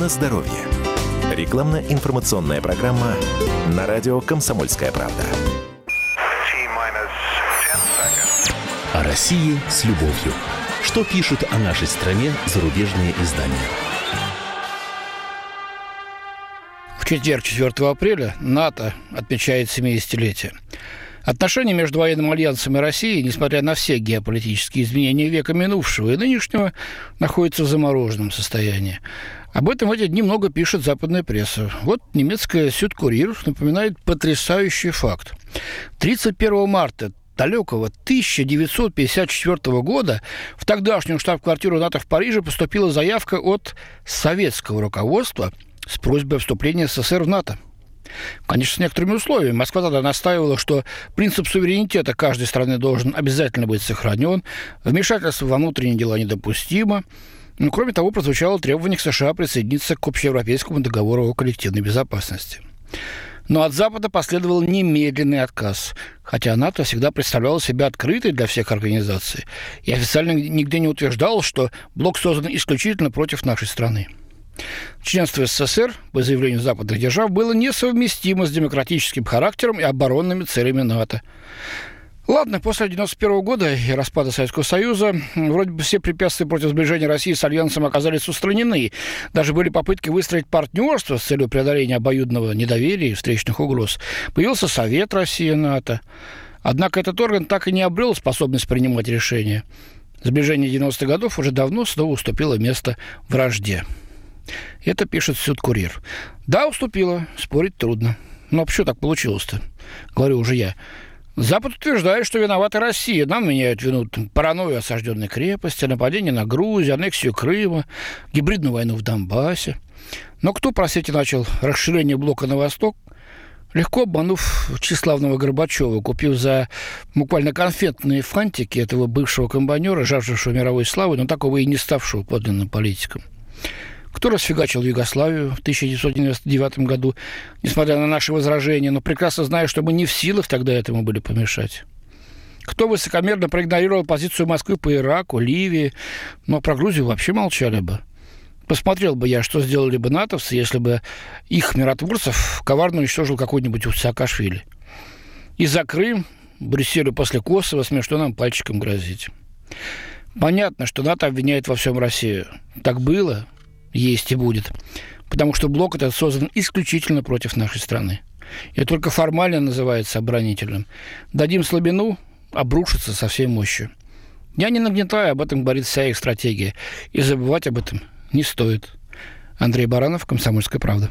На здоровье. Рекламно-информационная программа на радио «Комсомольская правда». О России с любовью. Что пишут о нашей стране зарубежные издания? Четверг, 4 апреля, НАТО отмечает 70-летие. Отношения между военным альянсом и Россией, несмотря на все геополитические изменения века минувшего и нынешнего, находятся в замороженном состоянии. Об этом в эти дни много пишет западная пресса. Вот немецкая «Сюдкурьер» напоминает потрясающий факт. 31 марта далекого 1954 года в тогдашнюю штаб-квартиру НАТО в Париже поступила заявка от советского руководства с просьбой о вступлении СССР в НАТО. Конечно, с некоторыми условиями. Москва тогда настаивала, что принцип суверенитета каждой страны должен обязательно быть сохранен, вмешательство во внутренние дела недопустимо. Ну, кроме того, прозвучало требование к США присоединиться к общеевропейскому договору о коллективной безопасности. Но от Запада последовал немедленный отказ, хотя НАТО всегда представляла себя открытой для всех организаций и официально нигде не утверждал, что блок создан исключительно против нашей страны. Членство СССР, по заявлению западных держав, было несовместимо с демократическим характером и оборонными целями НАТО. Ладно, после 1991 года и распада Советского Союза вроде бы все препятствия против сближения России с Альянсом оказались устранены. Даже были попытки выстроить партнерство с целью преодоления обоюдного недоверия и встречных угроз. Появился Совет России-НАТО. Однако этот орган так и не обрел способность принимать решения. Сближение 90-х годов уже давно снова уступило место вражде. Это пишет Сюд-Курьер. Да, уступило, спорить трудно. Но почему так получилось-то? Говорю уже я. Запад утверждает, что виновата Россия. Нам меняют вину паранойю осажденной крепости, нападение на Грузию, аннексию Крыма, гибридную войну в Донбассе. Но кто, простите, начал расширение блока на восток, легко обманув тщеславного Горбачева, купив за буквально конфетные фантики этого бывшего комбайнера, жаждавшего мировой славы, но такого и не ставшего подлинным политиком. Кто расфигачил Югославию в 1999 году, несмотря на наши возражения, но прекрасно зная, что мы не в силах тогда этому были помешать. Кто высокомерно проигнорировал позицию Москвы по Ираку, Ливии, но про Грузию вообще молчали бы. Посмотрел бы я, что сделали бы натовцы, если бы их миротворцев коварно уничтожил какой-нибудь Саакашвили. И за Крым, Брюсселю после Косово смешно нам пальчиком грозить. Понятно, что НАТО обвиняет во всем Россию. Так было, есть и будет. Потому что блок этот создан исключительно против нашей страны. И только формально называется оборонительным. Дадим слабину, обрушится со всей мощью. Я не нагнетаю, об этом говорит вся их стратегия. И забывать об этом не стоит. Андрей Баранов, «Комсомольская правда».